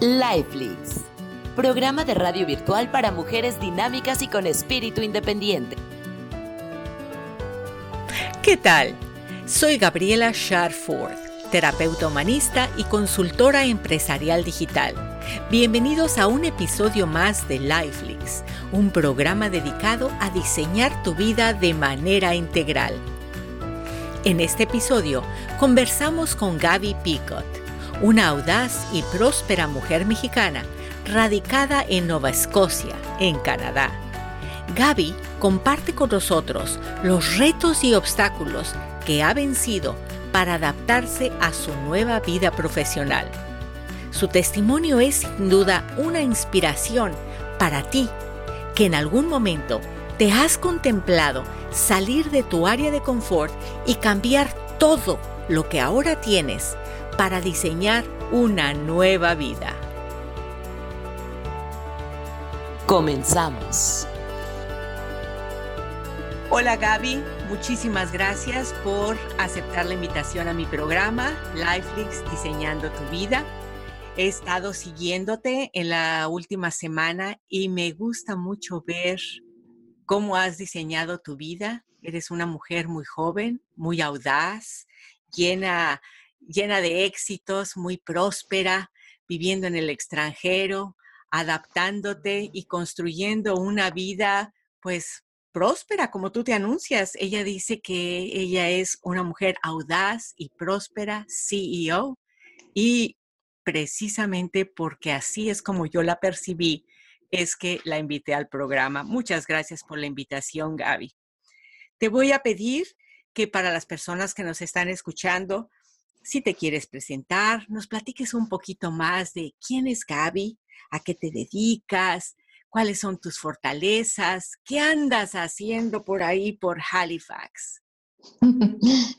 Lifelix, programa de radio virtual para mujeres dinámicas y con espíritu independiente. ¿Qué tal? Soy Gabriela Sharford, terapeuta humanista y consultora empresarial digital. Bienvenidos a un episodio más de Lifelix, un programa dedicado a diseñar tu vida de manera integral. En este episodio conversamos con Gaby Picot una audaz y próspera mujer mexicana radicada en Nueva Escocia, en Canadá. Gaby comparte con nosotros los retos y obstáculos que ha vencido para adaptarse a su nueva vida profesional. Su testimonio es sin duda una inspiración para ti que en algún momento te has contemplado salir de tu área de confort y cambiar todo lo que ahora tienes para diseñar una nueva vida. Comenzamos. Hola Gaby, muchísimas gracias por aceptar la invitación a mi programa Lifelix Diseñando tu Vida. He estado siguiéndote en la última semana y me gusta mucho ver cómo has diseñado tu vida. Eres una mujer muy joven, muy audaz, llena llena de éxitos, muy próspera, viviendo en el extranjero, adaptándote y construyendo una vida, pues, próspera, como tú te anuncias. Ella dice que ella es una mujer audaz y próspera, CEO, y precisamente porque así es como yo la percibí, es que la invité al programa. Muchas gracias por la invitación, Gaby. Te voy a pedir que para las personas que nos están escuchando, si te quieres presentar, nos platiques un poquito más de quién es Gaby, a qué te dedicas, cuáles son tus fortalezas, qué andas haciendo por ahí por Halifax.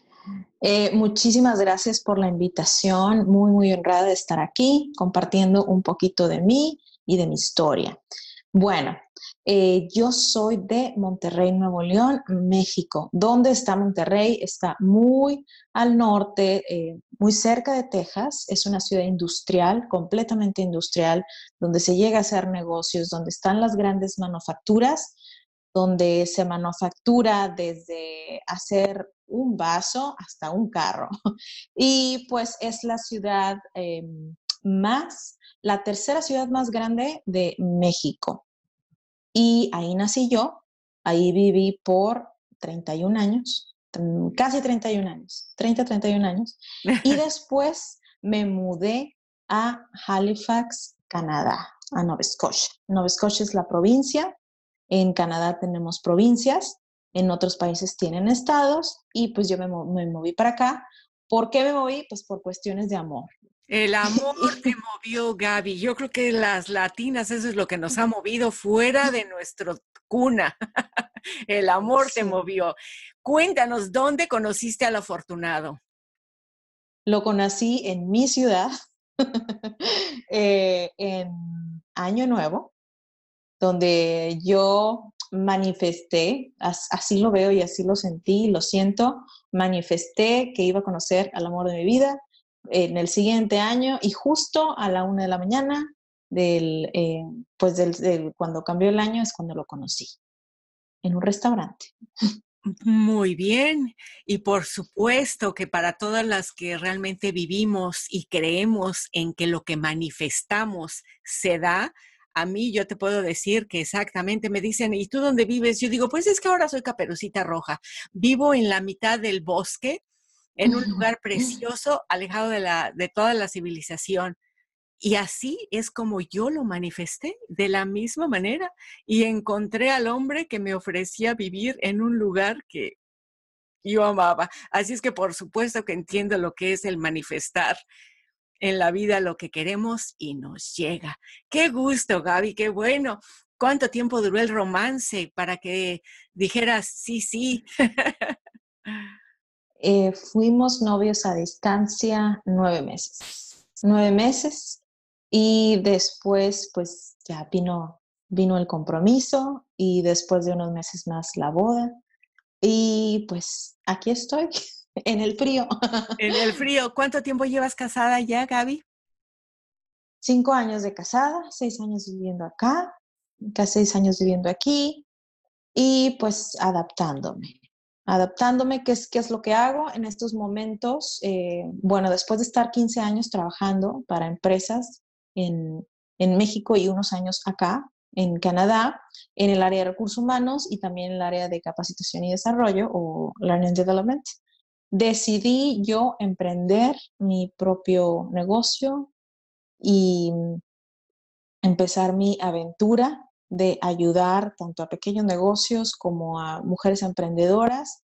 Eh, muchísimas gracias por la invitación, muy, muy honrada de estar aquí compartiendo un poquito de mí y de mi historia. Bueno, eh, yo soy de Monterrey, Nuevo León, México. ¿Dónde está Monterrey? Está muy al norte, eh, muy cerca de Texas. Es una ciudad industrial, completamente industrial, donde se llega a hacer negocios, donde están las grandes manufacturas, donde se manufactura desde hacer un vaso hasta un carro. Y pues es la ciudad em, más, la tercera ciudad más grande de México. Y ahí nací yo, ahí viví por 31 años, casi 31 años, 30, 31 años. Y después me mudé a Halifax, Canadá, a Nova Scotia. Nova Scotia es la provincia, en Canadá tenemos provincias, en otros países tienen estados y pues yo me, me moví para acá. ¿Por qué me moví? Pues por cuestiones de amor. El amor te movió, Gaby. Yo creo que las latinas, eso es lo que nos ha movido fuera de nuestro cuna. El amor te movió. Cuéntanos, ¿dónde conociste al afortunado? Lo conocí en mi ciudad, eh, en Año Nuevo, donde yo manifesté, así lo veo y así lo sentí, lo siento, manifesté que iba a conocer al amor de mi vida en el siguiente año y justo a la una de la mañana del, eh, pues del, cuando cambió el año es cuando lo conocí, en un restaurante. Muy bien. Y por supuesto que para todas las que realmente vivimos y creemos en que lo que manifestamos se da, a mí yo te puedo decir que exactamente me dicen, ¿y tú dónde vives? Yo digo, pues es que ahora soy caperucita roja. Vivo en la mitad del bosque en un lugar precioso, alejado de, la, de toda la civilización. Y así es como yo lo manifesté, de la misma manera. Y encontré al hombre que me ofrecía vivir en un lugar que yo amaba. Así es que por supuesto que entiendo lo que es el manifestar en la vida lo que queremos y nos llega. Qué gusto, Gaby, qué bueno. ¿Cuánto tiempo duró el romance para que dijeras sí, sí? Eh, fuimos novios a distancia nueve meses. Nueve meses y después pues ya vino, vino el compromiso y después de unos meses más la boda. Y pues aquí estoy, en el frío. En el frío. ¿Cuánto tiempo llevas casada ya, Gaby? cinco años de casada, seis años viviendo acá, casi seis años viviendo aquí y pues adaptándome. Adaptándome, ¿qué es, qué es lo que hago en estos momentos? Eh, bueno, después de estar 15 años trabajando para empresas en, en México y unos años acá, en Canadá, en el área de recursos humanos y también en el área de capacitación y desarrollo o Learning Development, decidí yo emprender mi propio negocio y empezar mi aventura de ayudar tanto a pequeños negocios como a mujeres emprendedoras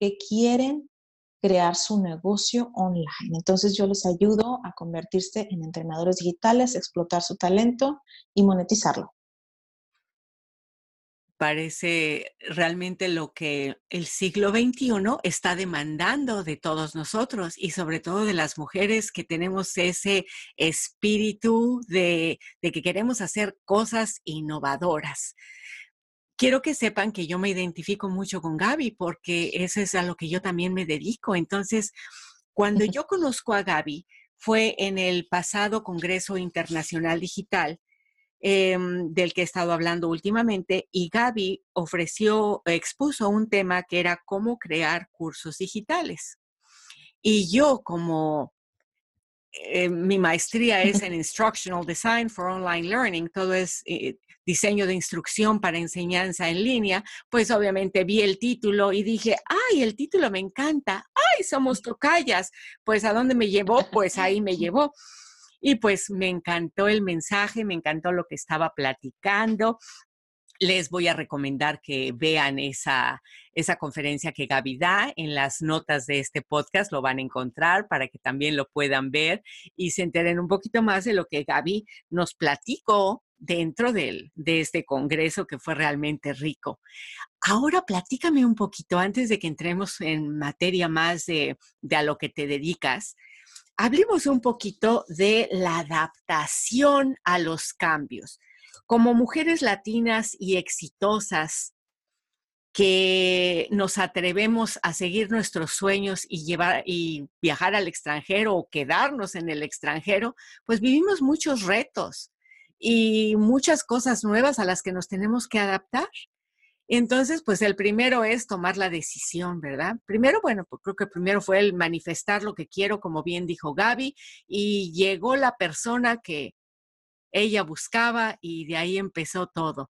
que quieren crear su negocio online. Entonces yo les ayudo a convertirse en entrenadores digitales, explotar su talento y monetizarlo parece realmente lo que el siglo XXI está demandando de todos nosotros y sobre todo de las mujeres que tenemos ese espíritu de, que queremos hacer cosas innovadoras. Quiero que sepan que yo me identifico mucho con Gaby porque eso es a lo que yo también me dedico. Entonces, cuando yo conozco a Gaby, fue en el pasado Congreso Internacional Digital Em, del que he estado hablando últimamente y Gaby ofreció, expuso un tema que era cómo crear cursos digitales. Y yo como eh, mi maestría es en Instructional Design for Online Learning, todo es eh, diseño de instrucción para enseñanza en línea, pues obviamente vi el título y dije, ay, el título me encanta, ay, somos tocayas, pues a dónde me llevó, pues ahí me llevó. Y pues me encantó el mensaje, me encantó lo que estaba platicando. Les voy a recomendar que vean esa, esa conferencia que Gaby da en las notas de este podcast, lo van a encontrar para que también lo puedan ver y se enteren un poquito más de lo que Gaby nos platicó dentro de, de este congreso que fue realmente rico. Ahora platícame un poquito, antes de que entremos en materia más de, de a lo que te dedicas, hablemos un poquito de la adaptación a los cambios. Como mujeres latinas y exitosas que nos atrevemos a seguir nuestros sueños y llevar y viajar al extranjero o quedarnos en el extranjero, pues vivimos muchos retos y muchas cosas nuevas a las que nos tenemos que adaptar. Entonces, pues el primero es tomar la decisión, ¿verdad? Primero, bueno, pues creo que primero fue el manifestar lo que quiero, como bien dijo Gaby, y llegó la persona que ella buscaba y de ahí empezó todo.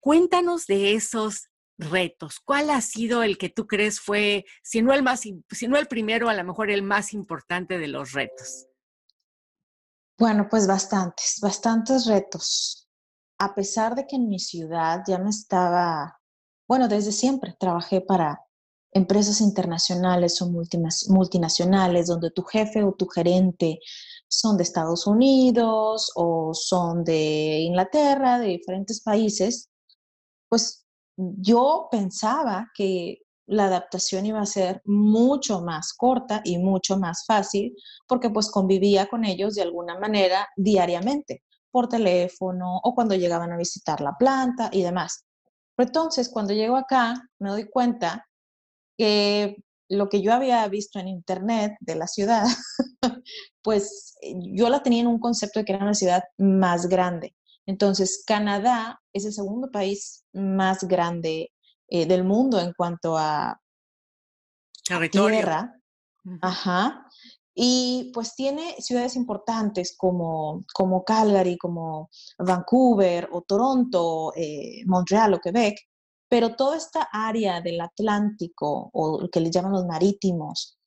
Cuéntanos de esos retos. ¿Cuál ha sido el que tú crees fue, si no el más, si no el primero, a lo mejor el más importante de los retos? Bueno, pues bastantes, bastantes retos a pesar de que en mi ciudad ya me estaba, bueno, desde siempre trabajé para empresas internacionales o multinacionales, donde tu jefe o tu gerente son de Estados Unidos o son de Inglaterra, de diferentes países, pues yo pensaba que la adaptación iba a ser mucho más corta y mucho más fácil porque pues convivía con ellos de alguna manera diariamente por teléfono o cuando llegaban a visitar la planta y demás. entonces, cuando llego acá, me doy cuenta que lo que yo había visto en internet de la ciudad, pues eh, yo la tenía en un concepto de que era una ciudad más grande. Entonces, Canadá es el segundo país más grande eh, del mundo en cuanto a, tierra. Ajá. Y pues tiene ciudades importantes como, como Calgary, como Vancouver o Toronto, eh, Montreal o Quebec, pero toda esta área del Atlántico o lo que le llaman los marítimos,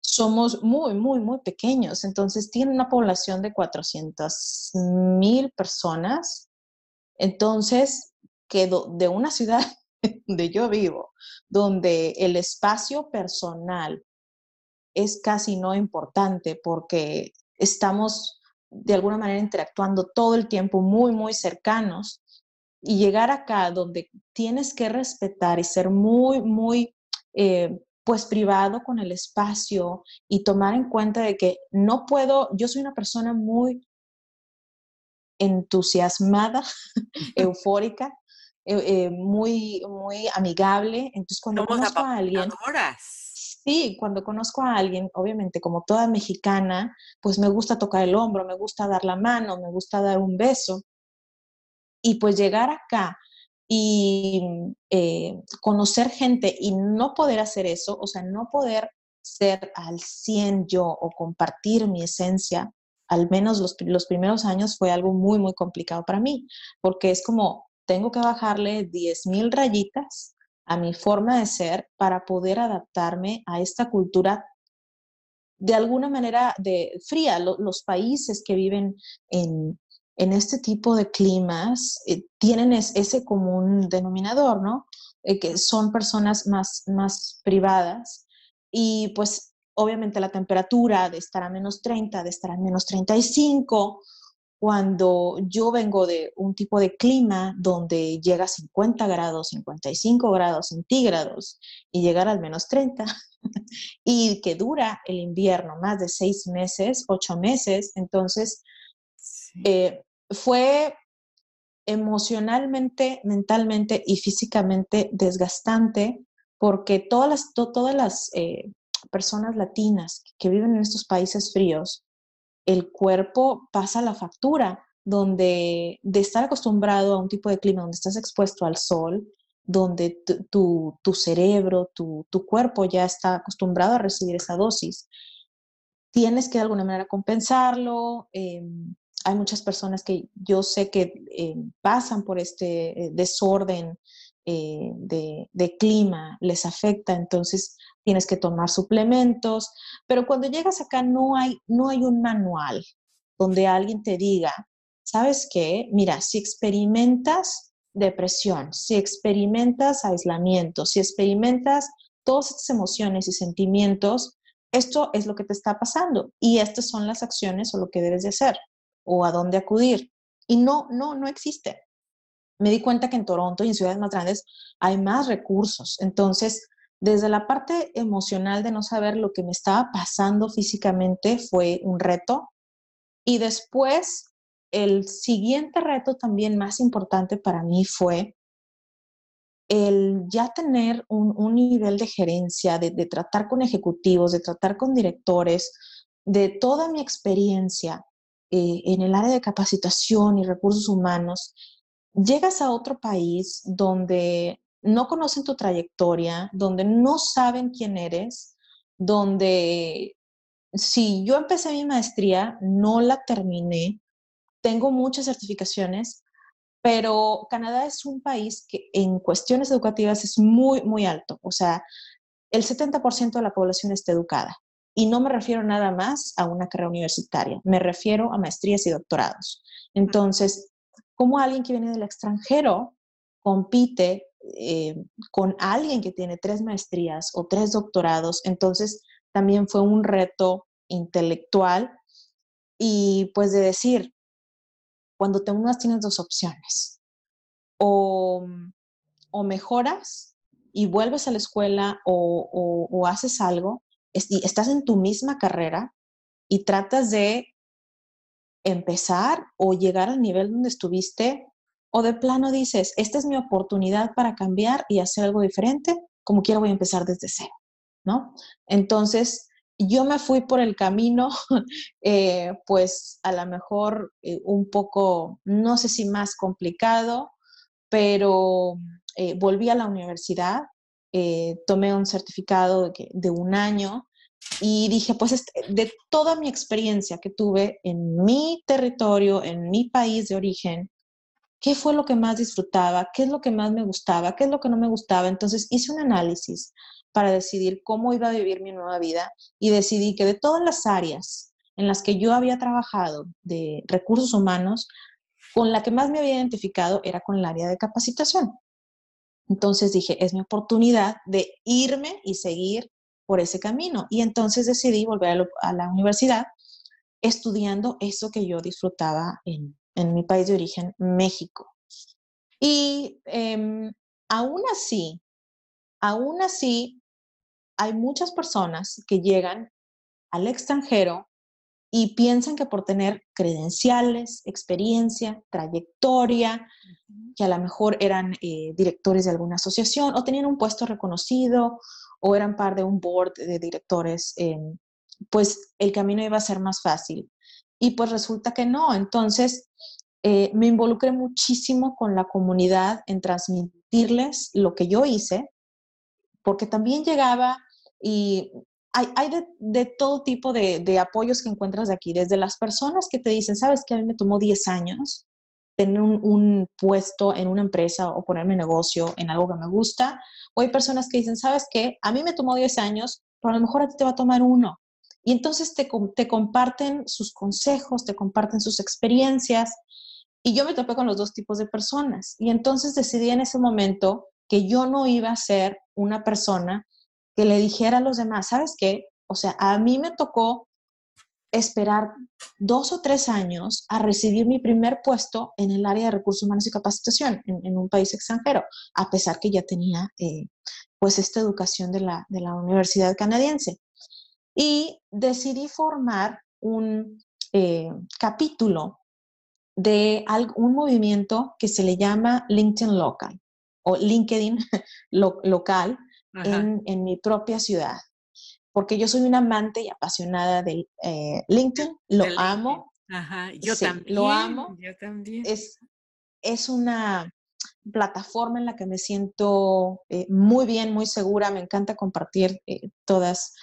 somos muy, muy, muy pequeños. Entonces tiene una población de 400 mil personas. Entonces, que de una ciudad donde yo vivo, donde el espacio personal es casi no importante porque estamos de alguna manera interactuando todo el tiempo muy, muy cercanos y llegar acá donde tienes que respetar y ser muy, muy, eh, pues privado con el espacio y tomar en cuenta de que no puedo, yo soy una persona muy entusiasmada, eufórica, eh, eh, muy, muy amigable. Entonces, cuando conozco a alguien Sí, cuando conozco a alguien, obviamente como toda mexicana, pues me gusta tocar el hombro, me gusta dar la mano, me gusta dar un beso. Y pues llegar acá y eh, conocer gente y no poder hacer eso, o sea, no poder ser al 100 yo o compartir mi esencia, al menos los, los primeros años fue algo muy, muy complicado para mí, porque es como, tengo que bajarle 10 mil rayitas a mi forma de ser para poder adaptarme a esta cultura de alguna manera de fría. los países que viven en, este tipo de climas eh, tienen ese común denominador, ¿no? Eh, que son personas más, más privadas y pues obviamente la temperatura de estar a menos 30, de estar a menos 35, cuando yo vengo de un tipo de clima donde llega a 50 grados, 55 grados centígrados y llegar al menos 30 y que dura el invierno más de seis meses, ocho meses, entonces eh, fue emocionalmente, mentalmente y físicamente desgastante porque todas las, todas las eh, personas latinas que viven en estos países fríos, el cuerpo pasa la factura, donde de estar acostumbrado a un tipo de clima donde estás expuesto al sol, donde tu, cerebro, tu, cuerpo ya está acostumbrado a recibir esa dosis, tienes que de alguna manera compensarlo. Em, hay muchas personas que yo sé que em, pasan por este eh, desorden eh, de, de, clima, les afecta, entonces tienes que tomar suplementos, pero cuando llegas acá no hay, no hay un manual donde alguien te diga, ¿sabes qué? Mira, si experimentas depresión, si experimentas aislamiento, si experimentas todas estas emociones y sentimientos, esto es lo que te está pasando y estas son las acciones o lo que debes de hacer o a dónde acudir. Y no, no, no existe. Me di cuenta que en Toronto y en ciudades más grandes hay más recursos. Entonces, desde la parte emocional de no saber lo que me estaba pasando físicamente fue un reto. Y después, el siguiente reto también más importante para mí fue el ya tener un, nivel de gerencia, de, tratar con ejecutivos, de tratar con directores, de toda mi experiencia eh, en el área de capacitación y recursos humanos, llegas a otro país donde no conocen tu trayectoria, donde no saben quién eres, donde si yo empecé mi maestría, no la terminé, tengo muchas certificaciones, pero Canadá es un país que en cuestiones educativas es muy, muy alto. O sea, el 70% de la población está educada. Y no me refiero nada más a una carrera universitaria, me refiero a maestrías y doctorados. Entonces, como alguien que viene del extranjero compite eh, con alguien que tiene tres maestrías o tres doctorados, entonces también fue un reto intelectual y pues de decir, cuando te unas tienes dos opciones, o, o mejoras y vuelves a la escuela o, o, haces algo, estás en tu misma carrera y tratas de empezar o llegar al nivel donde estuviste o de plano dices, esta es mi oportunidad para cambiar y hacer algo diferente, como quiero voy a empezar desde cero, ¿no? Entonces, yo me fui por el camino, eh, pues a lo mejor eh, un poco, no sé si más complicado, pero eh, volví a la universidad, tomé un certificado de, de, un año y dije, pues este, de toda mi experiencia que tuve en mi territorio, en mi país de origen, qué fue lo que más disfrutaba, qué es lo que más me gustaba, qué es lo que no me gustaba. Entonces hice un análisis para decidir cómo iba a vivir mi nueva vida y decidí que de todas las áreas en las que yo había trabajado de recursos humanos, con la que más me había identificado era con el área de capacitación. Entonces dije, es mi oportunidad de irme y seguir por ese camino. Y entonces decidí volver a, la universidad estudiando eso que yo disfrutaba en, en mi país de origen, México. Y em, aún así, aún así, hay muchas personas que llegan al extranjero y piensan que por tener credenciales, experiencia, trayectoria, que a lo mejor eran eh, directores de alguna asociación o tenían un puesto reconocido o eran parte de un board de directores, pues el camino iba a ser más fácil. Y pues resulta que no. Entonces, eh, me involucré muchísimo con la comunidad en transmitirles lo que yo hice, porque también llegaba y hay, de, todo tipo de, apoyos que encuentras aquí, desde las personas que te dicen, sabes que a mí me tomó 10 años tener un, puesto en una empresa o ponerme negocio en algo que me gusta, o hay personas que dicen, sabes que a mí me tomó 10 años, pero a lo mejor a ti te va a tomar uno. Y entonces te, te comparten sus consejos, te comparten sus experiencias. Y yo me topé con los dos tipos de personas. Y entonces decidí en ese momento que yo no iba a ser una persona que le dijera a los demás, ¿sabes qué? O sea, a mí me tocó esperar dos o tres años a recibir mi primer puesto en el área de recursos humanos y capacitación en, un país extranjero, a pesar que ya tenía eh, pues esta educación de la, de la universidad canadiense. Y decidí formar un eh, capítulo de un movimiento que se le llama LinkedIn Local o LinkedIn local en, mi propia ciudad. Porque yo soy una amante y apasionada del eh, LinkedIn, lo amo. yo también. Lo amo. Yo también. Es, es una plataforma en la que me siento eh, muy bien, muy segura. Me encanta compartir eh, todas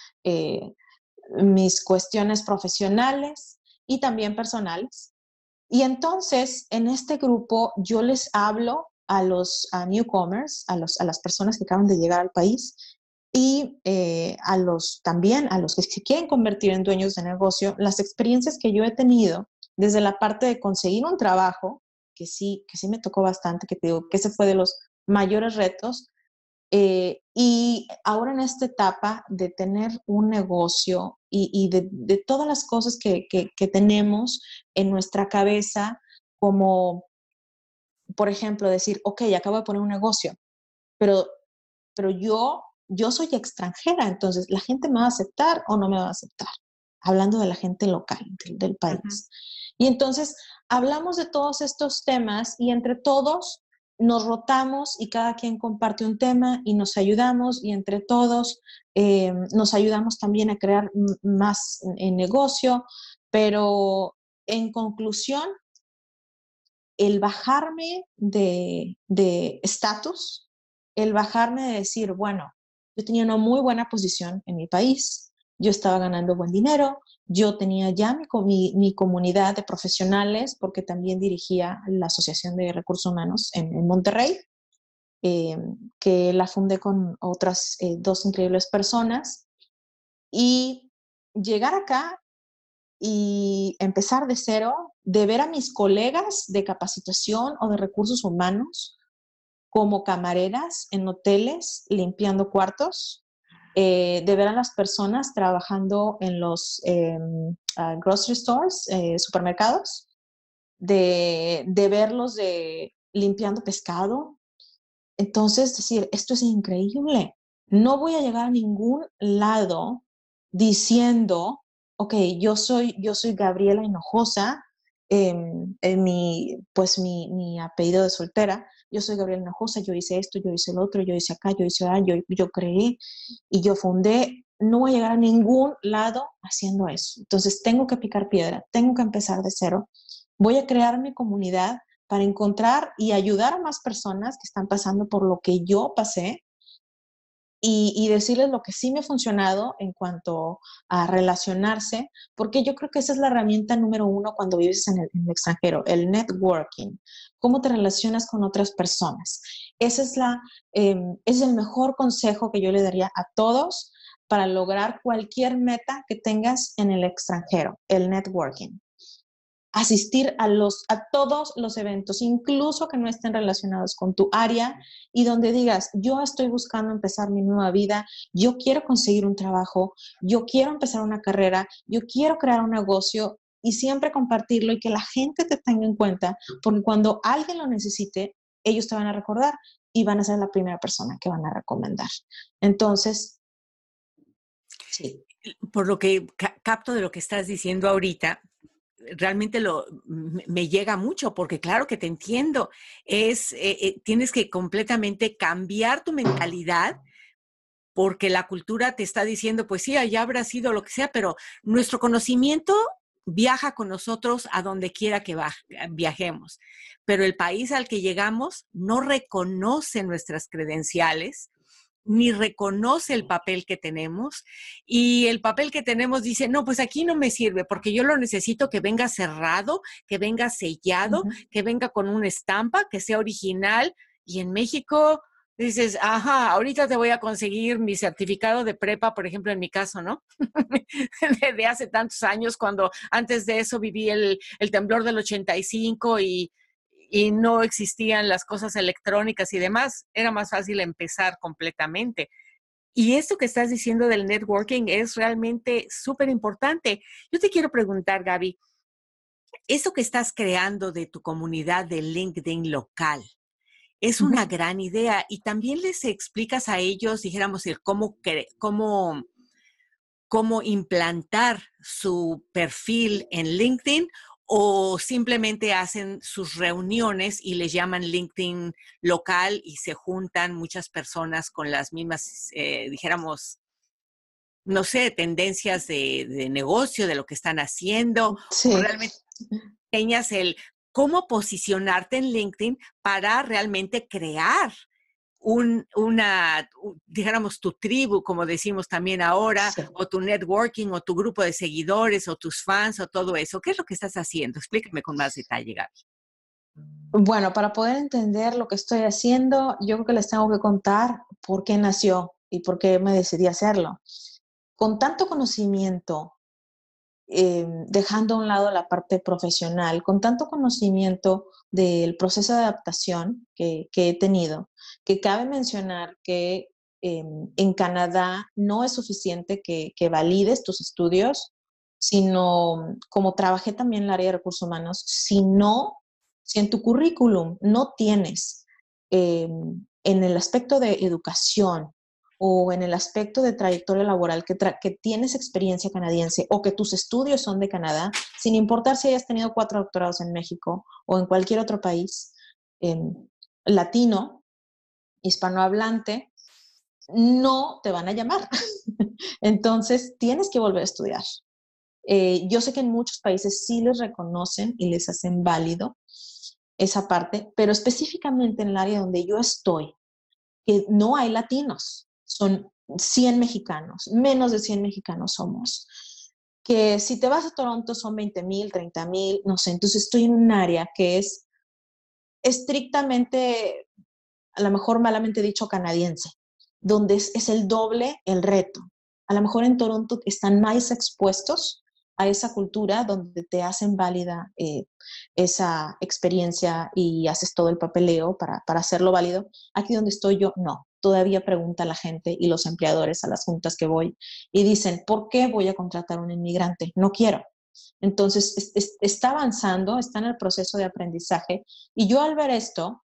mis cuestiones profesionales y también personales. Y entonces, en este grupo, yo les hablo a los newcomers, a, los, a las personas que acaban de llegar al país y eh, a los también a los que se quieren convertir en dueños de negocio, las experiencias que yo he tenido desde la parte de conseguir un trabajo, que sí, que sí me tocó bastante, que te digo que ese fue de los mayores retos, eh, y ahora en esta etapa de tener un negocio y, de, de, todas las cosas que, que, que tenemos en nuestra cabeza como por ejemplo, decir, ok, acabo de poner un negocio, pero, pero yo, yo soy extranjera, entonces, ¿la gente me va a aceptar o no me va a aceptar? Hablando de la gente local del, país. Y entonces, hablamos de todos estos temas y entre todos nos rotamos y cada quien comparte un tema y nos ayudamos y entre todos eh, nos ayudamos también a crear más en negocio, pero en conclusión, el bajarme de estatus, el bajarme de decir, bueno, yo tenía una muy buena posición en mi país, yo estaba ganando buen dinero, yo tenía ya mi, mi, comunidad de profesionales porque también dirigía la Asociación de Recursos Humanos en, Monterrey, eh, que la fundé con otras eh, dos increíbles personas. Y llegar acá y empezar de cero, de ver a mis colegas de capacitación o de recursos humanos como camareras en hoteles limpiando cuartos, eh, de ver a las personas trabajando en los em, ah, grocery stores, eh, supermercados, de, de verlos de limpiando pescado. Entonces, decir, esto es increíble. No voy a llegar a ningún lado diciendo ok, yo soy, yo soy Gabriela Hinojosa, em, en mi, pues mi, apellido de soltera, yo soy Gabriela Hinojosa, yo hice esto, yo hice lo otro, yo hice acá, yo hice allá, yo, yo creí y yo fundé, no voy a llegar a ningún lado haciendo eso. Entonces tengo que picar piedra, tengo que empezar de cero, voy a crear mi comunidad para encontrar y ayudar a más personas que están pasando por lo que yo pasé y, decirles lo que sí me ha funcionado en cuanto a relacionarse, porque yo creo que esa es la herramienta número uno cuando vives en el, extranjero, el networking, cómo te relacionas con otras personas. Ese es, la, em, es el mejor consejo que yo le daría a todos para lograr cualquier meta que tengas en el extranjero, el networking asistir a, los, a todos los eventos, incluso que no estén relacionados con tu área y donde digas, yo estoy buscando empezar mi nueva vida, yo quiero conseguir un trabajo, yo quiero empezar una carrera, yo quiero crear un negocio y siempre compartirlo y que la gente te tenga en cuenta, porque cuando alguien lo necesite, ellos te van a recordar y van a ser la primera persona que van a recomendar. Entonces, sí. Por lo que capto de lo que estás diciendo ahorita, realmente lo, me llega mucho, porque claro que te entiendo, es, eh, eh, tienes que completamente cambiar tu mentalidad porque la cultura te está diciendo, pues sí, allá habrá sido lo que sea, pero nuestro conocimiento viaja con nosotros a donde quiera que viajemos. Pero el país al que llegamos no reconoce nuestras credenciales, ni reconoce el papel que tenemos y el papel que tenemos dice, no, pues aquí no me sirve porque yo lo necesito que venga cerrado, que venga sellado, que venga con una estampa, que sea original y en México dices, ajá, ahorita te voy a conseguir mi certificado de prepa, por ejemplo, en mi caso, ¿no? de, hace tantos años, cuando antes de eso viví el, el temblor del 85 y, y no existían las cosas electrónicas y demás, era más fácil empezar completamente. Y esto que estás diciendo del networking es realmente súper importante. Yo te quiero preguntar, Gaby, eso que estás creando de tu comunidad de LinkedIn local, es una gran idea y también les explicas a ellos, dijéramos, el cómo, cómo, cómo implantar su perfil en LinkedIn o simplemente hacen sus reuniones y les llaman LinkedIn local y se juntan muchas personas con las mismas, eh, dijéramos, no sé, tendencias de, negocio, de lo que están haciendo. Sí. realmente enseñas el cómo posicionarte en LinkedIn para realmente crear un, una, dijéramos, tu tribu, como decimos también ahora, o tu networking, o tu grupo de seguidores, o tus fans, o todo eso. ¿Qué es lo que estás haciendo? Explícame con más detalle, Gaby. Bueno, para poder entender lo que estoy haciendo, yo creo que les tengo que contar por qué nació y por qué me decidí hacerlo. Con tanto conocimiento eh, dejando a un lado la parte profesional, con tanto conocimiento del proceso de adaptación que, he tenido, que cabe mencionar que eh, en Canadá no es suficiente que, valides tus estudios, sino como trabajé también en el área de recursos humanos, si no, si en tu currículum no tienes eh, en el aspecto de educación, o en el aspecto de trayectoria laboral que, que, tienes experiencia canadiense o que tus estudios son de Canadá, sin importar si hayas tenido cuatro doctorados en México o en cualquier otro país latino, hispanohablante, no te van a llamar. Entonces, tienes que volver a estudiar. Eh, yo sé que en muchos países sí les reconocen y les hacen válido esa parte, pero específicamente en el área donde yo estoy, que no hay latinos son 100 mexicanos, menos de 100 mexicanos somos. Que si te vas a Toronto son 20 mil, 30 mil, no sé. Entonces estoy en un área que es estrictamente, a lo mejor malamente dicho, canadiense, donde es, el doble el reto. A lo mejor en Toronto están más expuestos a esa cultura donde te hacen válida eh, esa experiencia y haces todo el papeleo para, para hacerlo válido. Aquí donde estoy yo, no todavía pregunta la gente y los empleadores a las juntas que voy y dicen, ¿por qué voy a contratar a un inmigrante? No quiero. Entonces, está avanzando, está en el proceso de aprendizaje. Y yo al ver esto,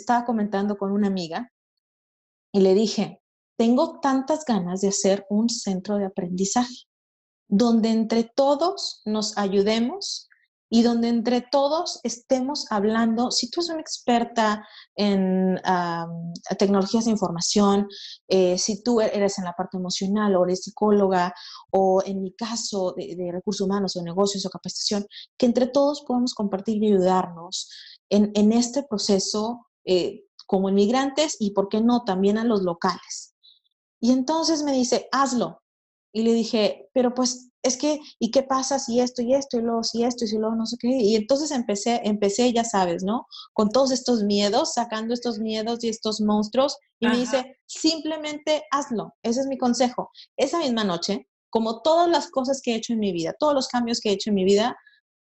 estaba comentando con una amiga y le dije, tengo tantas ganas de hacer un centro de aprendizaje donde entre todos nos ayudemos y donde entre todos estemos hablando, si tú eres una experta en tecnologías de información, eh, si tú eres en la parte emocional o eres psicóloga o en mi caso de, recursos humanos o negocios o capacitación, que entre todos podamos compartir y ayudarnos en, este proceso eh, como inmigrantes y, ¿por qué no?, también a los locales. Y entonces me dice, hazlo. Y le dije, pero pues es que, ¿y qué pasa si esto y esto y luego si esto y si luego no sé qué? Y entonces empecé, empecé, ya sabes, ¿no? Con todos estos miedos, sacando estos miedos y estos monstruos. Y me dice, simplemente hazlo. Ese es mi consejo. Esa misma noche, como todas las cosas que he hecho en mi vida, todos los cambios que he hecho en mi vida,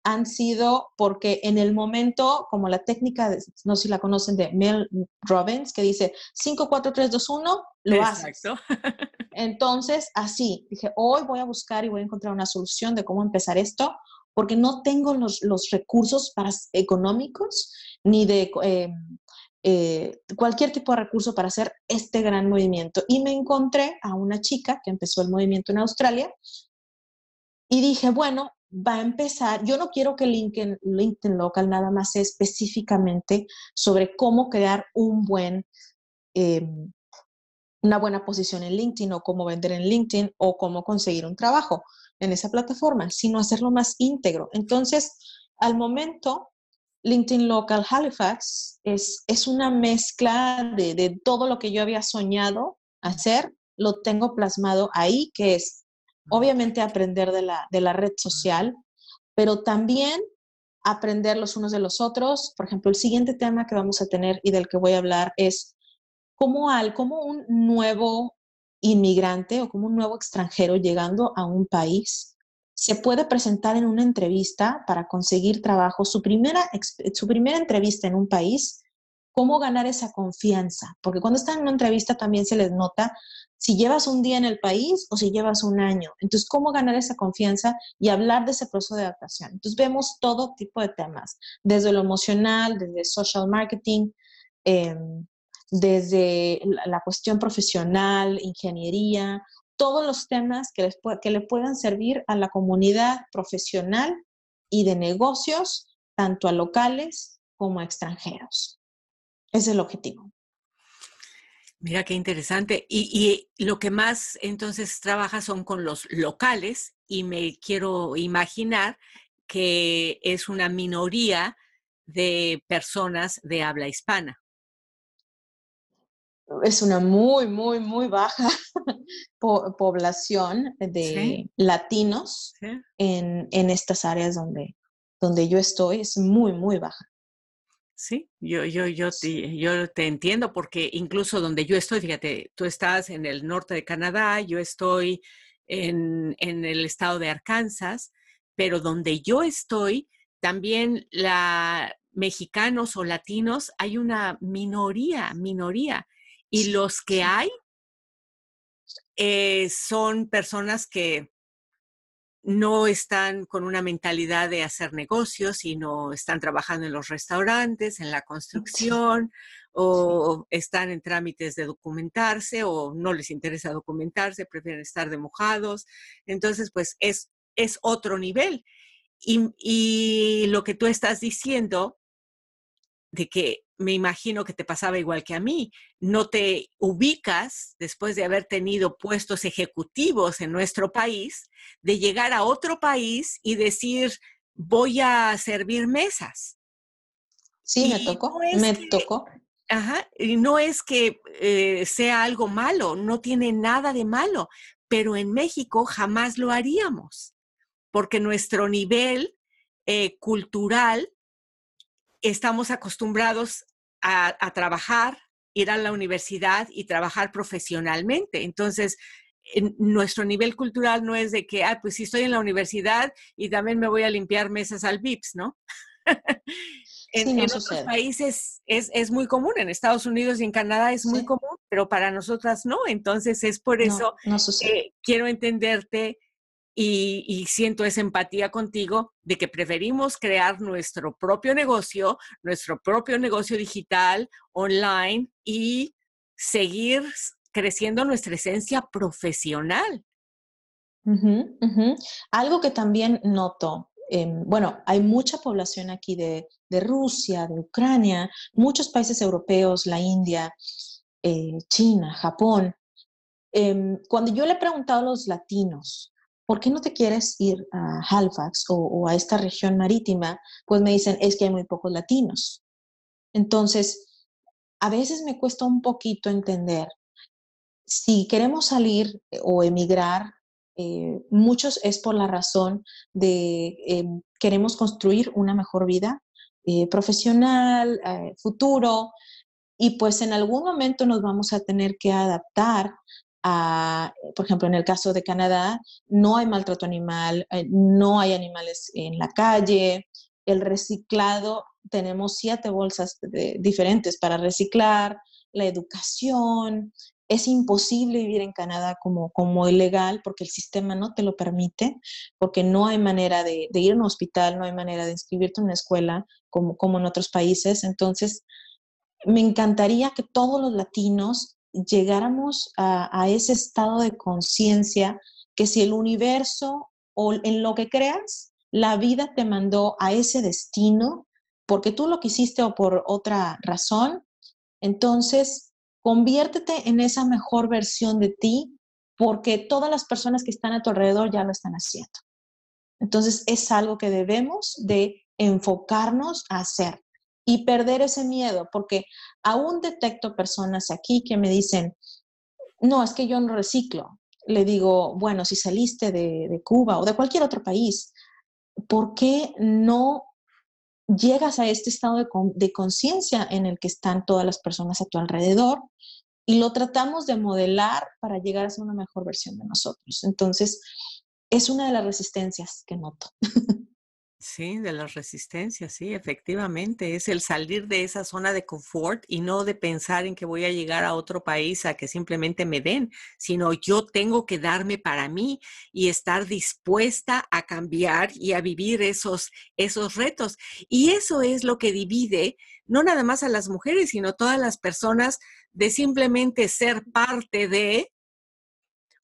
han sido porque en el momento, como la técnica, no sé si la conocen, de Mel Robbins, que dice 5, 4, 3, 2, 1, lo Exacto. haces. Entonces, así, dije, hoy voy a buscar y voy a encontrar una solución de cómo empezar esto, porque no tengo los, los recursos para, económicos ni de eh, eh, cualquier tipo de recurso para hacer este gran movimiento. Y me encontré a una chica que empezó el movimiento en Australia y dije, bueno, va a empezar, yo no quiero que LinkedIn, LinkedIn Local nada más sea específicamente sobre cómo crear em, una buena posición en LinkedIn o cómo vender en LinkedIn o cómo conseguir un trabajo en esa plataforma, sino hacerlo más íntegro. Entonces, al momento, LinkedIn Local Halifax es, es una mezcla de, de todo lo que yo había soñado hacer, lo tengo plasmado ahí, que es obviamente aprender de la, de la red social, pero también aprender los unos de los otros. Por ejemplo, el siguiente tema que vamos a tener y del que voy a hablar es cómo, al, cómo un nuevo inmigrante o como un nuevo extranjero llegando a un país se puede presentar en una entrevista para conseguir trabajo, su primera, su primera entrevista en un país, cómo ganar esa confianza, porque cuando están en una entrevista también se les nota si llevas un día en el país o si llevas un año. Entonces, cómo ganar esa confianza y hablar de ese proceso de adaptación. Entonces, vemos todo tipo de temas, desde lo emocional, desde social marketing, em, desde la, cuestión profesional, ingeniería, todos los temas que, les que le puedan servir a la comunidad profesional y de negocios, tanto a locales como a extranjeros. Ese es el objetivo. Mira qué interesante. Y, y, lo que más entonces trabaja son con los locales y me quiero imaginar que es una minoría de personas de habla hispana es una muy, muy, muy baja población de latinos En, estas áreas donde, donde yo estoy, es muy, muy baja. Sí, yo, yo, yo, te, yo te entiendo porque incluso donde yo estoy, fíjate, tú estás en el norte de Canadá, yo estoy en, en el estado de Arkansas, pero donde yo estoy, también la mexicanos o latinos, hay una minoría, minoría. Y los que hay eh, son personas que no están con una mentalidad de hacer negocios, sino están trabajando en los restaurantes, en la construcción, o están en trámites de documentarse, o no les interesa documentarse, prefieren estar de mojados. Entonces, pues es, es otro nivel. Y, y lo que tú estás diciendo, de que me imagino que te pasaba igual que a mí. No te ubicas después de haber tenido puestos ejecutivos en nuestro país, de llegar a otro país y decir, voy a servir mesas. Sí, me tocó, me tocó. Ajá, y no es que eh, sea algo malo, no tiene nada de malo, pero en México jamás lo haríamos, porque nuestro nivel eh, cultural estamos acostumbrados a, trabajar, ir a la universidad y trabajar profesionalmente. Entonces, nuestro nivel cultural no es de que, ah, pues sí estoy en la universidad y también me voy a limpiar mesas al VIPS, ¿no? en, otros países es, muy común, en Estados Unidos y en Canadá es muy común, pero para nosotras no. Entonces es por eso que quiero entenderte y, siento esa empatía contigo de que preferimos crear nuestro propio negocio, nuestro propio negocio digital, online y seguir creciendo nuestra esencia profesional. Algo que también noto, em, bueno, hay mucha población aquí de, Rusia, de Ucrania, muchos países europeos, la India, eh, China, Japón. Em, cuando yo le he preguntado a los latinos, ¿por qué no te quieres ir a Halifax o, a esta región marítima? Pues me dicen, es que hay muy pocos latinos. Entonces, a veces me cuesta un poquito entender. Si queremos salir eh, o emigrar, eh, muchos es por la razón de eh, queremos construir una mejor vida profesional, futuro, y pues en algún momento nos vamos a tener que adaptar por ejemplo, en el caso de Canadá, no hay maltrato animal, eh, no hay animales en la calle, el reciclado, tenemos siete bolsas diferentes para reciclar, la educación, es imposible vivir en Canadá como, como ilegal porque el sistema no te lo permite, porque no hay manera de, ir a un hospital, no hay manera de inscribirte en una escuela como, como en otros países. Entonces, me encantaría que todos los latinos llegáramos a, ese estado de conciencia que si el universo o en lo que creas, la vida te mandó a ese destino porque tú lo quisiste o por otra razón, entonces conviértete en esa mejor versión de ti porque todas las personas que están a tu alrededor ya lo están haciendo. Entonces es algo que debemos de enfocarnos a hacer y perder ese miedo, porque aún detecto personas aquí que me dicen, no, es que yo no reciclo. Le digo, bueno, si saliste de, de Cuba o de cualquier otro país, ¿por qué no llegas a este estado de, conciencia en el que están todas las personas a tu alrededor y lo tratamos de modelar para llegar a ser una mejor versión de nosotros. Entonces, es una de las resistencias que noto. Sí, de las resistencias, sí, efectivamente. Es el salir de esa zona de confort y no de pensar en que voy a llegar a otro país a que simplemente me den, sino yo tengo que darme para mí y estar dispuesta a cambiar y a vivir esos, esos retos. Y eso es lo que divide no nada más a las mujeres, sino todas las personas de simplemente ser parte de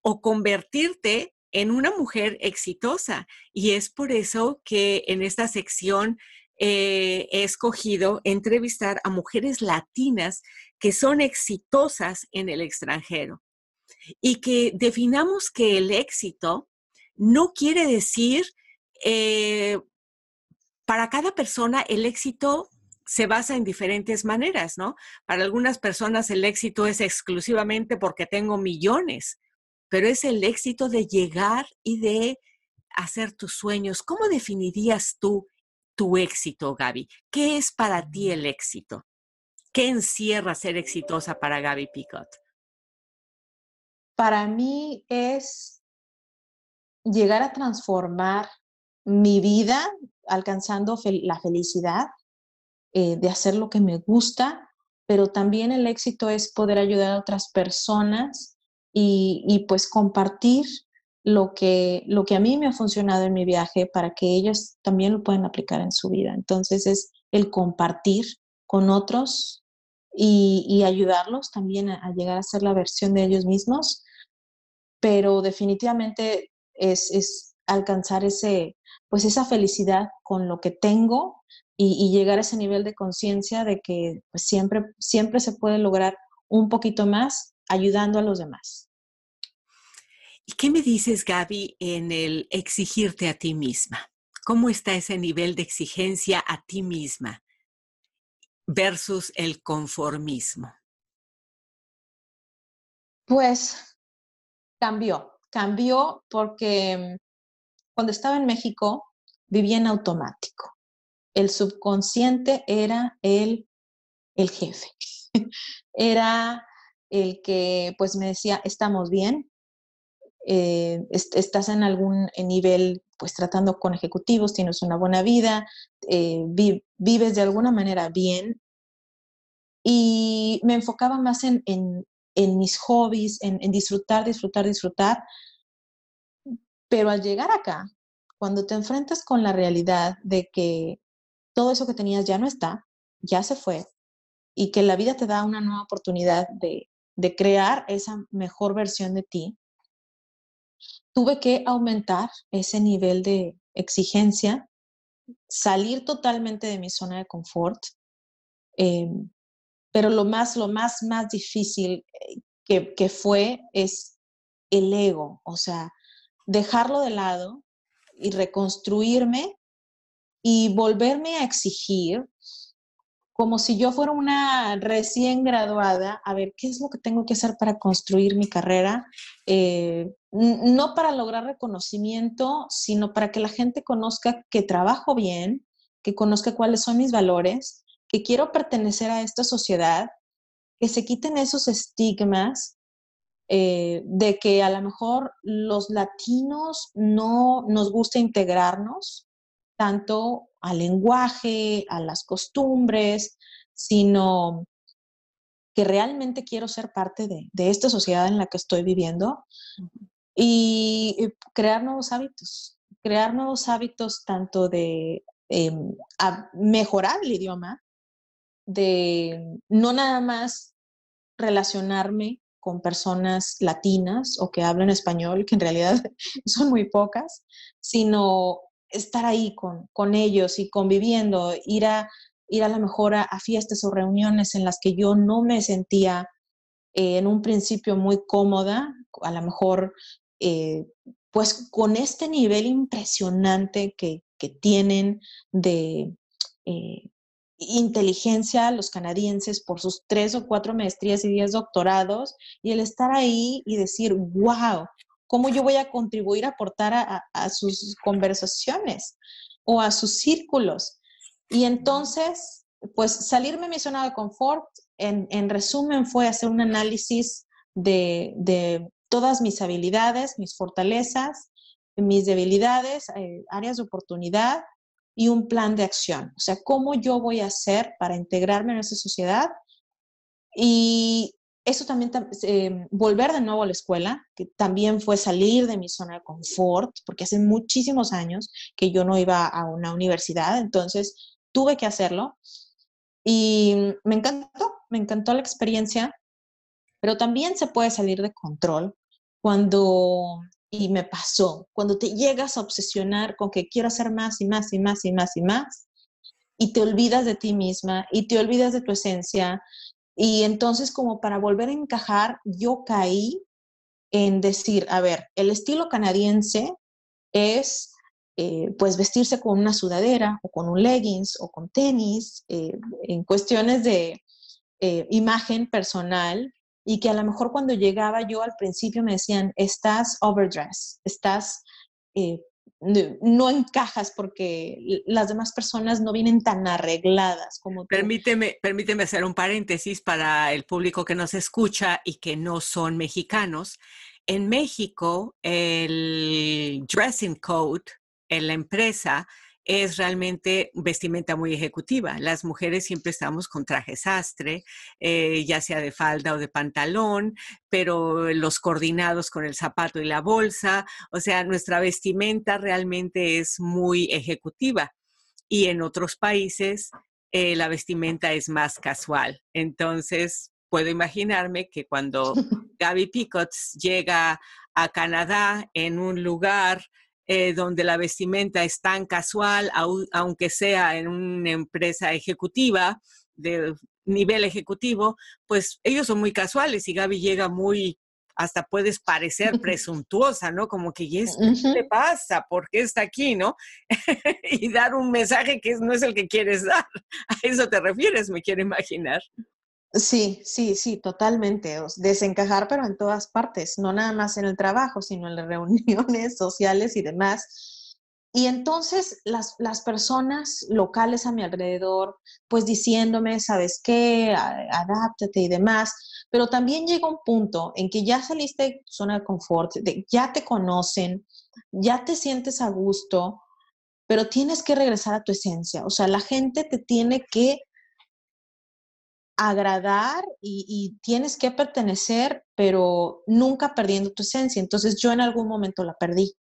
o convertirte en una mujer exitosa. Y es por eso que en esta sección eh, he escogido entrevistar a mujeres latinas que son exitosas en el extranjero. Y que definamos que el éxito no quiere decir, eh, para cada persona el éxito se basa en diferentes maneras, ¿no? Para algunas personas el éxito es exclusivamente porque tengo millones pero es el éxito de llegar y de hacer tus sueños. ¿Cómo definirías tú tu éxito, Gaby? ¿Qué es para ti el éxito? ¿Qué encierra ser exitosa para Gaby Picot? Para mí es llegar a transformar mi vida alcanzando la felicidad eh, de hacer lo que me gusta, pero también el éxito es poder ayudar a otras personas y, pues compartir lo que, lo que a mí me ha funcionado en mi viaje para que ellos también lo puedan aplicar en su vida. Entonces es el compartir con otros y, ayudarlos también a, llegar a ser la versión de ellos mismos, pero definitivamente es, alcanzar ese, pues esa felicidad con lo que tengo y, llegar a ese nivel de conciencia de que pues, siempre, siempre se puede lograr un poquito más ayudando a los demás. ¿Y qué me dices, Gaby, en el exigirte a ti misma? ¿Cómo está ese nivel de exigencia a ti misma versus el conformismo? Pues cambió, cambió porque cuando estaba en México vivía en automático. El subconsciente era el, el jefe. era el que pues me decía, estamos bien, eh, estás en algún nivel pues tratando con ejecutivos, tienes una buena vida, eh, vives de alguna manera bien. Y me enfocaba más en, mis hobbies, en, en disfrutar, disfrutar, disfrutar. Pero al llegar acá, cuando te enfrentas con la realidad de que todo eso que tenías ya no está, ya se fue, y que la vida te da una nueva oportunidad de, de crear esa mejor versión de ti, tuve que aumentar ese nivel de exigencia, salir totalmente de mi zona de confort, em, pero lo más, lo más, más difícil eh, que, que fue es el ego, o sea, dejarlo de lado y reconstruirme y volverme a exigir como si yo fuera una recién graduada, a ver qué es lo que tengo que hacer para construir mi carrera, eh, no para lograr reconocimiento, sino para que la gente conozca que trabajo bien, que conozca cuáles son mis valores, que quiero pertenecer a esta sociedad, que se quiten esos estigmas eh, de que a lo mejor los latinos no nos gusta integrarnos tanto al lenguaje, a las costumbres, sino que realmente quiero ser parte de, esta sociedad en la que estoy viviendo y crear nuevos hábitos, crear nuevos hábitos tanto de em, mejorar el idioma, de no nada más relacionarme con personas latinas o que hablan español, que en realidad son muy pocas, sino estar ahí con, con ellos y conviviendo, ir a, ir a la mejor a, fiestas o reuniones en las que yo no me sentía eh, en un principio muy cómoda, a lo mejor eh, pues con este nivel impresionante que, tienen de eh, inteligencia los canadienses por sus tres o cuatro maestrías y diez doctorados, y el estar ahí y decir, wow, ¿cómo yo voy a contribuir, a aportar a, sus conversaciones o a sus círculos? Y entonces, pues salirme de mi zona de confort, en, resumen, fue hacer un análisis de, de todas mis habilidades, mis fortalezas, mis debilidades, eh, áreas de oportunidad y un plan de acción. O sea, cómo yo voy a hacer para integrarme en esa sociedad y eso también, eh, volver de nuevo a la escuela, que también fue salir de mi zona de confort, porque hace muchísimos años que yo no iba a una universidad, entonces tuve que hacerlo. Y me encantó, me encantó la experiencia, pero también se puede salir de control cuando, y me pasó, cuando te llegas a obsesionar con que quiero hacer más y más y más y más y más, y te olvidas de ti misma y te olvidas de tu esencia. Y entonces como para volver a encajar, yo caí en decir, a ver, el estilo canadiense es eh, pues vestirse con una sudadera o con un leggings o con tenis, eh, en cuestiones de eh, imagen personal, y que a lo mejor cuando llegaba yo al principio me decían, estás overdressed, estás, no, encajas porque las demás personas no vienen tan arregladas como tú. Permíteme, permíteme hacer un paréntesis para el público que nos escucha y que no son mexicanos. En México, el dressing code en la empresa es realmente vestimenta muy ejecutiva. Las mujeres siempre estamos con traje sastre, eh, ya sea de falda o de pantalón, pero los coordinados con el zapato y la bolsa, o sea, nuestra vestimenta realmente es muy ejecutiva. Y en otros países eh, la vestimenta es más casual. Entonces, puedo imaginarme que cuando Gaby Picot llega a Canadá en un lugar eh, donde la vestimenta es tan casual, aunque sea en una empresa ejecutiva, de nivel ejecutivo, pues ellos son muy casuales y Gaby llega muy, hasta puedes parecer presuntuosa, ¿no? Como que, ¿y ¿qué le pasa? ¿Por qué está aquí, no? y dar un mensaje que no es el que quieres dar. A eso te refieres, me quiero imaginar. Sí, sí, sí, totalmente. Desencajar, pero en todas partes, no nada más en el trabajo, sino en las reuniones sociales y demás. Y entonces las, las personas locales a mi alrededor, pues diciéndome, ¿sabes qué? Adáptate y demás. Pero también llega un punto en que ya saliste de zona de confort, de, ya te conocen, ya te sientes a gusto, pero tienes que regresar a tu esencia. O sea, la gente te tiene que agradar y, tienes que pertenecer, pero nunca perdiendo tu esencia. Entonces yo en algún momento la perdí.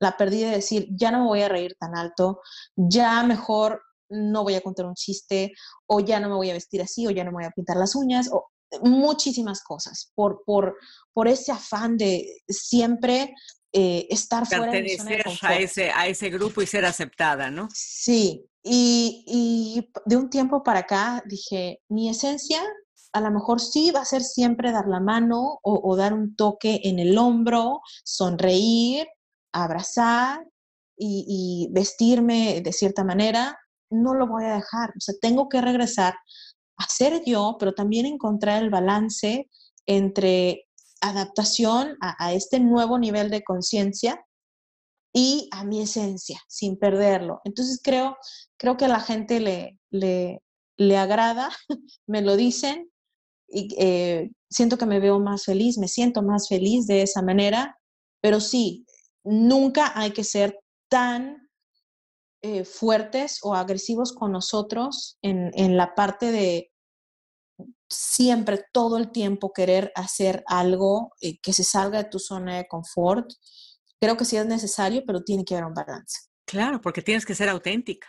La perdí de decir, ya no me voy a reír tan alto, ya mejor no voy a contar un chiste, o ya no me voy a vestir así, o ya no me voy a pintar las uñas, o muchísimas cosas, por, por, por ese afán de siempre eh, estar fuera de, a ese, a ese grupo y ser aceptada, ¿no? Sí, y, de un tiempo para acá dije, mi esencia a lo mejor sí va a ser siempre dar la mano o, dar un toque en el hombro, sonreír, abrazar y, vestirme de cierta manera, no lo voy a dejar. O sea, tengo que regresar a ser yo, pero también encontrar el balance entre adaptación a este nuevo nivel de conciencia y a mi esencia, sin perderlo. Entonces creo, creo que a la gente le, le, le agrada, me lo dicen y eh, siento que me veo más feliz, me siento más feliz de esa manera, pero sí, nunca hay que ser tan eh, fuertes o agresivos con nosotros en, en la parte de siempre, todo el tiempo querer hacer algo eh, que se salga de tu zona de confort creo que sí es necesario, pero tiene que haber un balance. Claro, porque tienes que ser auténtica.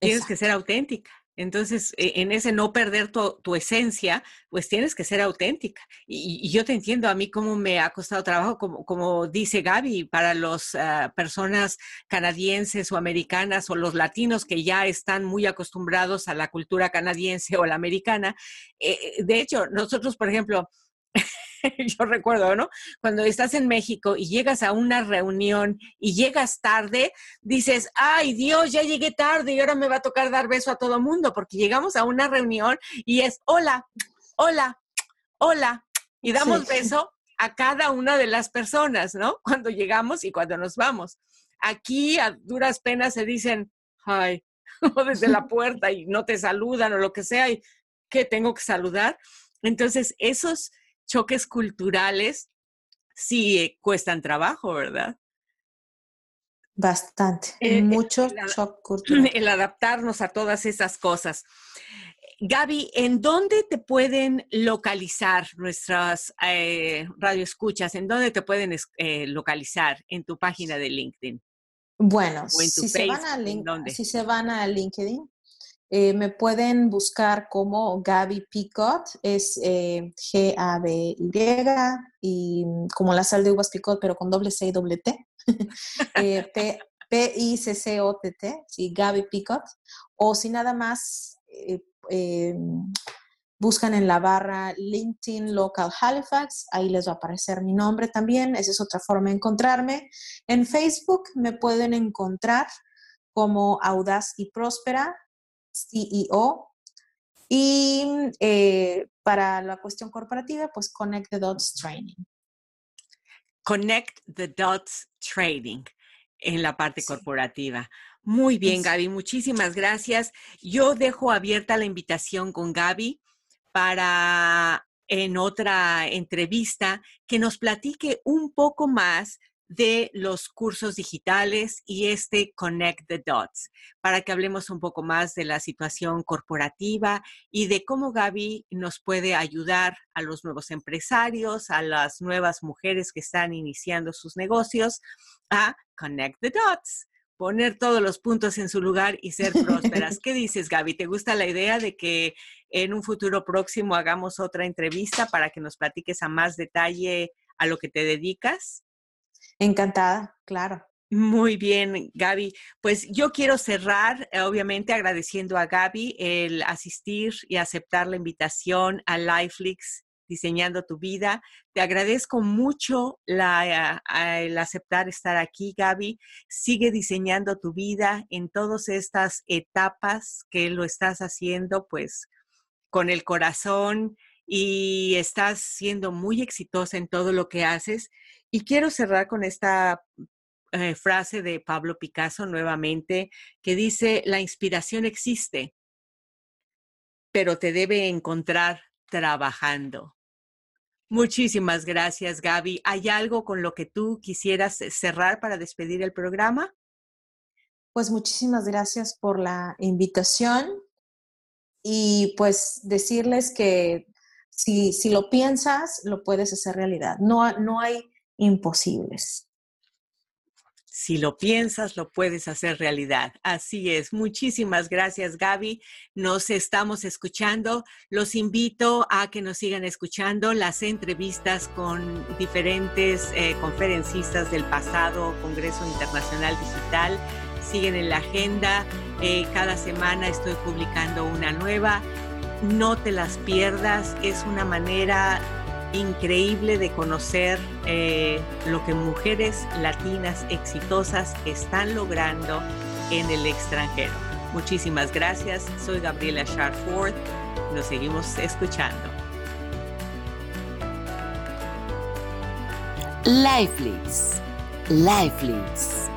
Tienes que ser auténtica. Entonces, e, en ese no perder tu, esencia, pues tienes que ser auténtica. Y, yo te entiendo, a mí cómo me ha costado trabajo, como, como dice Gaby, para las ah, personas canadienses o americanas o los latinos que ya están muy acostumbrados a la cultura canadiense o la americana. Eh, de hecho, nosotros, por ejemplo, yo recuerdo, ¿no? Cuando estás en México y llegas a una reunión y llegas tarde, dices, ay Dios, ya llegué tarde y ahora me va a tocar dar beso a todo mundo, porque llegamos a una reunión y es, hola, hola, hola, y damos beso a cada una de las personas, ¿no? Cuando llegamos y cuando nos vamos. Aquí a duras penas se dicen, ay, o desde la puerta y no te saludan o lo que sea, y que tengo que saludar. Entonces, esos choques culturales sí eh, cuestan trabajo, ¿verdad? Bastante, eh, mucho shock cultural. El adaptarnos a todas esas cosas. Gaby, ¿en dónde te pueden localizar nuestras eh, radioescuchas? ¿En dónde te pueden eh, localizar? ¿En tu página de LinkedIn? Bueno, si, se van a si se van a LinkedIn, eh, me pueden buscar como Gaby Picot, es eh, G-A-B-Y, y como la sal de uvas Picot, pero con doble C y doble T. eh, P-I-C-C-O-T-T, sí, Gaby Picot. O si nada más eh, buscan en la barra LinkedIn Local Halifax, ahí les va a aparecer mi nombre también, esa es otra forma de encontrarme. En Facebook me pueden encontrar como Audaz y Próspera, CEO. Y eh, para la cuestión corporativa, pues Connect the Dots Training. Connect the Dots Training en la parte corporativa. Muy bien, Gaby, muchísimas gracias. Yo dejo abierta la invitación con Gaby para en otra entrevista que nos platique un poco más de los cursos digitales y este Connect the Dots, para que hablemos un poco más de la situación corporativa y de cómo Gaby nos puede ayudar a los nuevos empresarios, a las nuevas mujeres que están iniciando sus negocios a Connect the Dots poner todos los puntos en su lugar y ser prósperas. ¿Qué dices, Gaby? ¿Te gusta la idea de que en un futuro próximo hagamos otra entrevista para que nos platiques a más detalle a lo que te dedicas? Encantada, claro. Muy bien, Gaby. Pues yo quiero cerrar, eh, obviamente, agradeciendo a Gaby el asistir y aceptar la invitación a Lifelix Diseñando tu Vida. Te agradezco mucho la, el aceptar estar aquí, Gaby. Sigue diseñando tu vida en todas estas etapas que lo estás haciendo, pues, con el corazón y estás siendo muy exitosa en todo lo que haces. Y quiero cerrar con esta eh, frase de Pablo Picasso nuevamente, que dice, la inspiración existe, pero te debe encontrar trabajando. Muchísimas gracias, Gaby. ¿Hay algo con lo que tú quisieras cerrar para despedir el programa? Pues muchísimas gracias por la invitación y pues decirles que si, si lo piensas, lo puedes hacer realidad. No, no hay imposibles. Si lo piensas, lo puedes hacer realidad. Así es. Muchísimas gracias, Gaby. Nos estamos escuchando. Los invito a que nos sigan escuchando las entrevistas con diferentes eh, conferencistas del pasado Congreso Internacional Digital. Siguen en la agenda. Eh, cada semana estoy publicando una nueva. No te las pierdas. Es una manera increíble de conocer eh, lo que mujeres latinas exitosas están logrando en el extranjero. Muchísimas gracias. Soy Gabriela Sharford. Nos seguimos escuchando. Lifelix. Lifelix.